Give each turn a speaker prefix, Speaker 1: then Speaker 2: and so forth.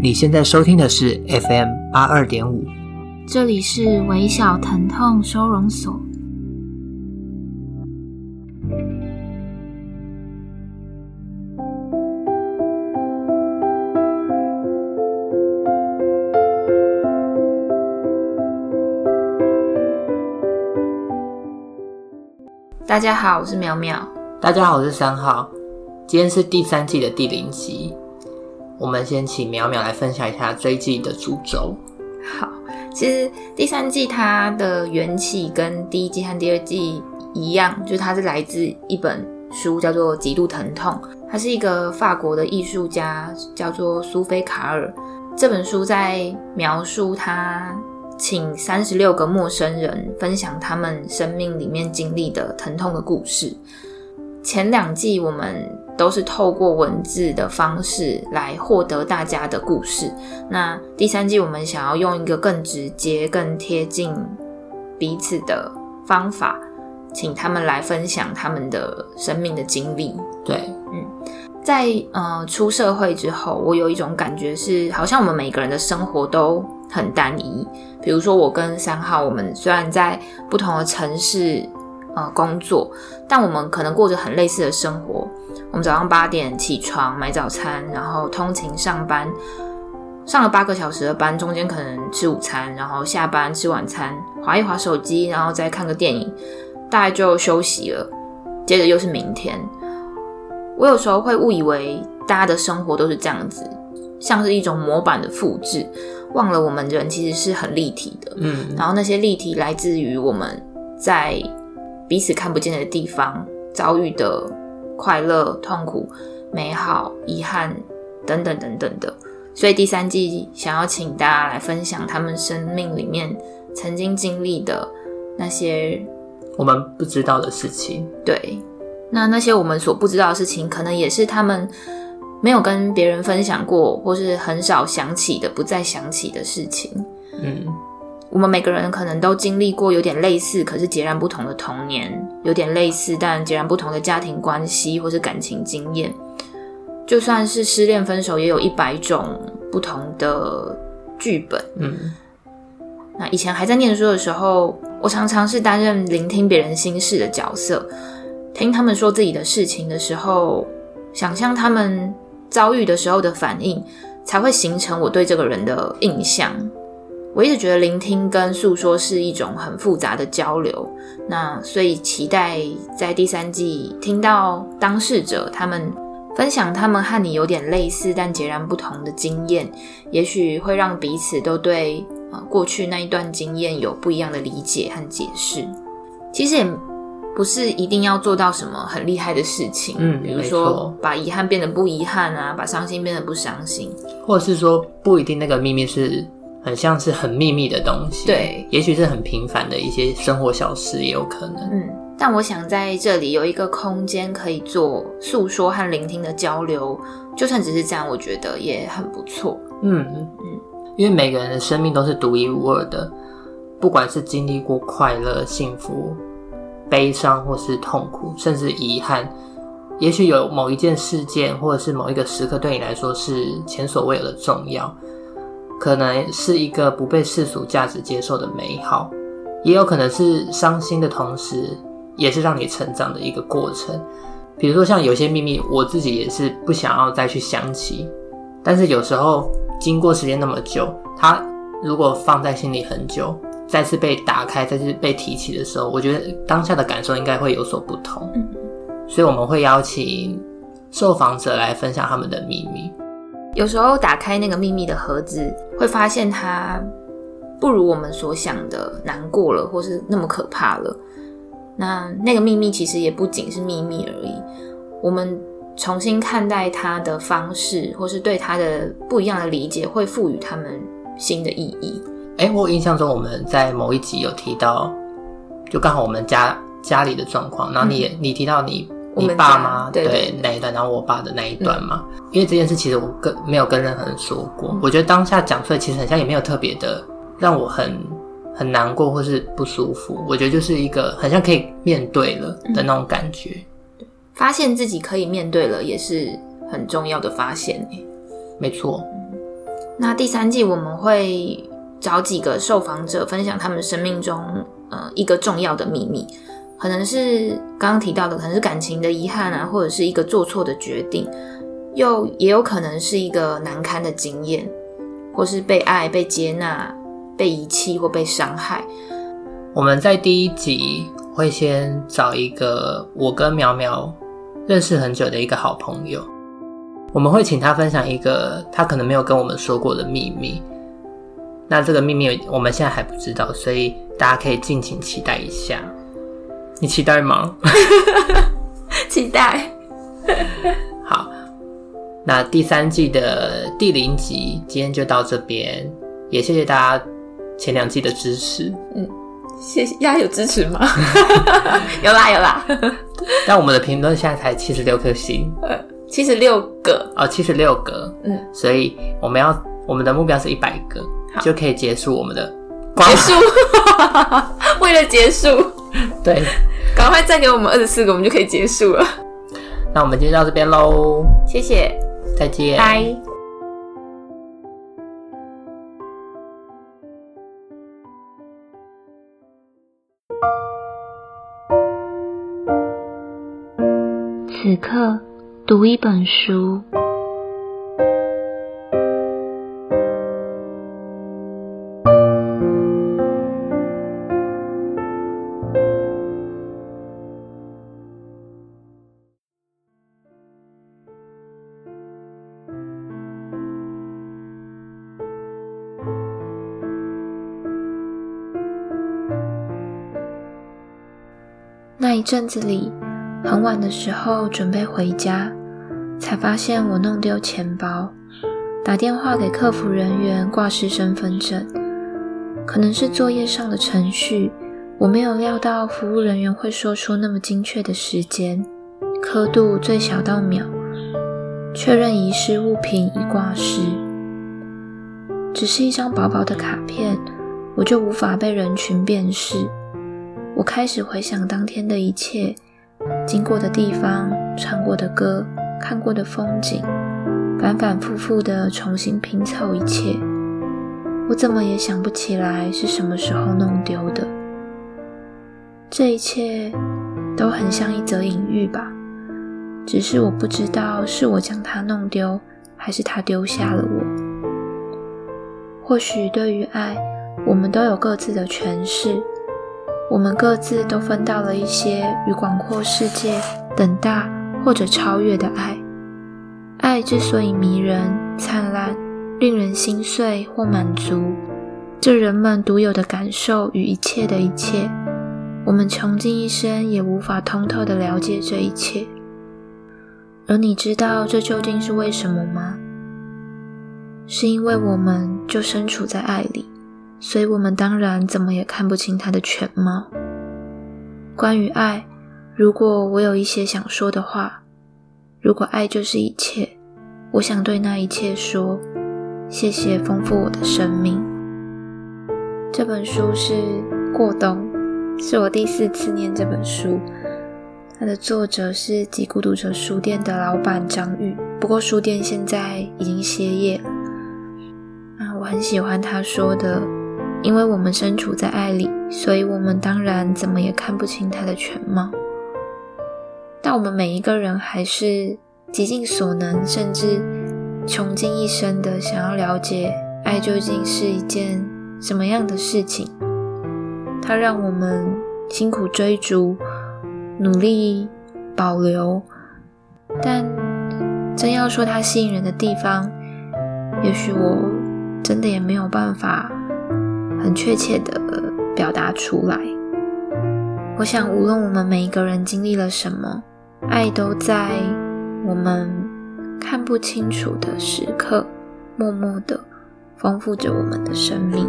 Speaker 1: 你现在收听的是 FM 八二点五，
Speaker 2: 这里是微小疼痛收容所。大家好，我是苗苗。
Speaker 1: 大家好，我是三号。今天是第三季的第零集。我们先请苗苗来分享一下这一季的主轴。
Speaker 2: 好，其实第三季它的缘起跟第一季和第二季一样，就是它是来自一本书，叫做《极度疼痛》。它是一个法国的艺术家，叫做苏菲卡尔。这本书在描述他请三十六个陌生人分享他们生命里面经历的疼痛的故事。前两季我们都是透过文字的方式来获得大家的故事。那第三季我们想要用一个更直接、更贴近彼此的方法，请他们来分享他们的生命的经历。
Speaker 1: 对，
Speaker 2: 嗯，在呃出社会之后，我有一种感觉是，好像我们每个人的生活都很单一。比如说我跟三号，我们虽然在不同的城市。呃，工作，但我们可能过着很类似的生活。我们早上八点起床买早餐，然后通勤上班，上了八个小时的班，中间可能吃午餐，然后下班吃晚餐，划一划手机，然后再看个电影，大概就休息了。接着又是明天。我有时候会误以为大家的生活都是这样子，像是一种模板的复制，忘了我们人其实是很立体的。嗯，然后那些立体来自于我们在。彼此看不见的地方遭遇的快乐、痛苦、美好、遗憾等等等等的，所以第三季想要请大家来分享他们生命里面曾经经历的那些
Speaker 1: 我们不知道的事情。
Speaker 2: 对，那那些我们所不知道的事情，可能也是他们没有跟别人分享过，或是很少想起的、不再想起的事情。嗯。我们每个人可能都经历过有点类似，可是截然不同的童年；有点类似，但截然不同的家庭关系或是感情经验。就算是失恋分手，也有一百种不同的剧本。嗯，那以前还在念书的时候，我常常是担任聆听别人心事的角色，听他们说自己的事情的时候，想象他们遭遇的时候的反应，才会形成我对这个人的印象。我一直觉得聆听跟诉说是一种很复杂的交流，那所以期待在第三季听到当事者他们分享他们和你有点类似但截然不同的经验，也许会让彼此都对呃过去那一段经验有不一样的理解和解释。其实也不是一定要做到什么很厉害的事情，嗯，比如说把遗憾变得不遗憾啊，把伤心变得不伤心，
Speaker 1: 或者是说不一定那个秘密是。很像是很秘密的东西，
Speaker 2: 对，
Speaker 1: 也许是很平凡的一些生活小事也有可能。
Speaker 2: 嗯，但我想在这里有一个空间可以做诉说和聆听的交流，就算只是这样，我觉得也很不错。
Speaker 1: 嗯嗯嗯，因为每个人的生命都是独一无二的，不管是经历过快乐、幸福、悲伤，或是痛苦，甚至遗憾，也许有某一件事件，或者是某一个时刻，对你来说是前所未有的重要。可能是一个不被世俗价值接受的美好，也有可能是伤心的同时，也是让你成长的一个过程。比如说，像有些秘密，我自己也是不想要再去想起。但是有时候，经过时间那么久，它如果放在心里很久，再次被打开，再次被提起的时候，我觉得当下的感受应该会有所不同。所以我们会邀请受访者来分享他们的秘密。
Speaker 2: 有时候打开那个秘密的盒子，会发现它不如我们所想的难过了，或是那么可怕了。那那个秘密其实也不仅是秘密而已。我们重新看待它的方式，或是对它的不一样的理解，会赋予他们新的意义。
Speaker 1: 哎、欸，我印象中我们在某一集有提到，就刚好我们家家里的状况，然后你也、嗯、你提到你。你爸妈对，那一段，然后我爸的那一段嘛，嗯、因为这件事其实我跟没有跟任何人说过，嗯、我觉得当下讲出来其实好像也没有特别的让我很很难过或是不舒服，我觉得就是一个很像可以面对了的那种感觉。
Speaker 2: 发现自己可以面对了，也是很重要的发现。
Speaker 1: 没错。
Speaker 2: 那第三季我们会找几个受访者分享他们生命中呃一个重要的秘密，可能是刚刚提到的，可能是感情的遗憾啊，或者是一个做错的决定，又也有可能是一个难堪的经验，或是被爱、被接纳、被遗弃或被伤害。
Speaker 1: 我们在第一集会先找一个我跟苗苗认识很久的一个好朋友。我们会请他分享一个他可能没有跟我们说过的秘密。那这个秘密我们现在还不知道，所以大家可以敬请期待一下。你期待吗？
Speaker 2: 期待。
Speaker 1: 好，那第三季的第零集今天就到这边，也谢谢大家前两季的支持。
Speaker 2: 嗯，谢谢，大家有支持吗？有啦有啦。
Speaker 1: 但我们的评论现在才七十六颗星。
Speaker 2: 七十六个
Speaker 1: 哦，七十六个，嗯，所以我们要我们的目标是一百个，就可以结束我们的
Speaker 2: 结束。为了结束，
Speaker 1: 对，
Speaker 2: 赶快再给我们二十四个，我们就可以结束了。
Speaker 1: 那我们今天到这边喽，
Speaker 2: 谢谢，
Speaker 1: 再见，
Speaker 2: 拜。此刻。读一本书。一阵子里。很晚的时候准备回家，才发现我弄丢钱包。打电话给客服人员挂失身份证，可能是作业上的程序，我没有料到服务人员会说出那么精确的时间，刻度最小到秒，确认遗失物品已挂失。只是一张薄薄的卡片，我就无法被人群辨识。我开始回想当天的一切。经过的地方，唱过的歌，看过的风景，反反复复的重新拼凑一切。我怎么也想不起来是什么时候弄丢的。这一切都很像一则隐喻吧，只是我不知道是我将它弄丢，还是它丢下了我。或许对于爱，我们都有各自的诠释。我们各自都分到了一些与广阔世界等大或者超越的爱。爱之所以迷人、灿烂、令人心碎或满足，这人们独有的感受与一切的一切，我们穷尽一生也无法通透地了解这一切。而你知道这究竟是为什么吗？是因为我们就身处在爱里。所以我们当然怎么也看不清它的全貌。关于爱，如果我有一些想说的话，如果爱就是一切，我想对那一切说：谢谢丰富我的生命。这本书是《过冬》，是我第四次念这本书。它的作者是极孤独者书店的老板张玉，不过书店现在已经歇业了。啊，我很喜欢他说的。因为我们身处在爱里，所以我们当然怎么也看不清它的全貌。但我们每一个人还是极尽所能，甚至穷尽一生的想要了解爱究竟是一件什么样的事情。它让我们辛苦追逐，努力保留。但真要说它吸引人的地方，也许我真的也没有办法。很确切的表达出来。我想，无论我们每一个人经历了什么，爱都在我们看不清楚的时刻，默默的丰富着我们的生命。